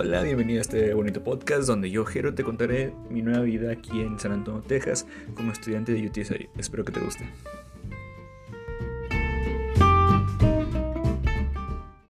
Hola, bienvenido a este bonito podcast donde yo, Jero, te contaré mi nueva vida aquí en San Antonio, Texas, como estudiante de UTSA. Espero que te guste.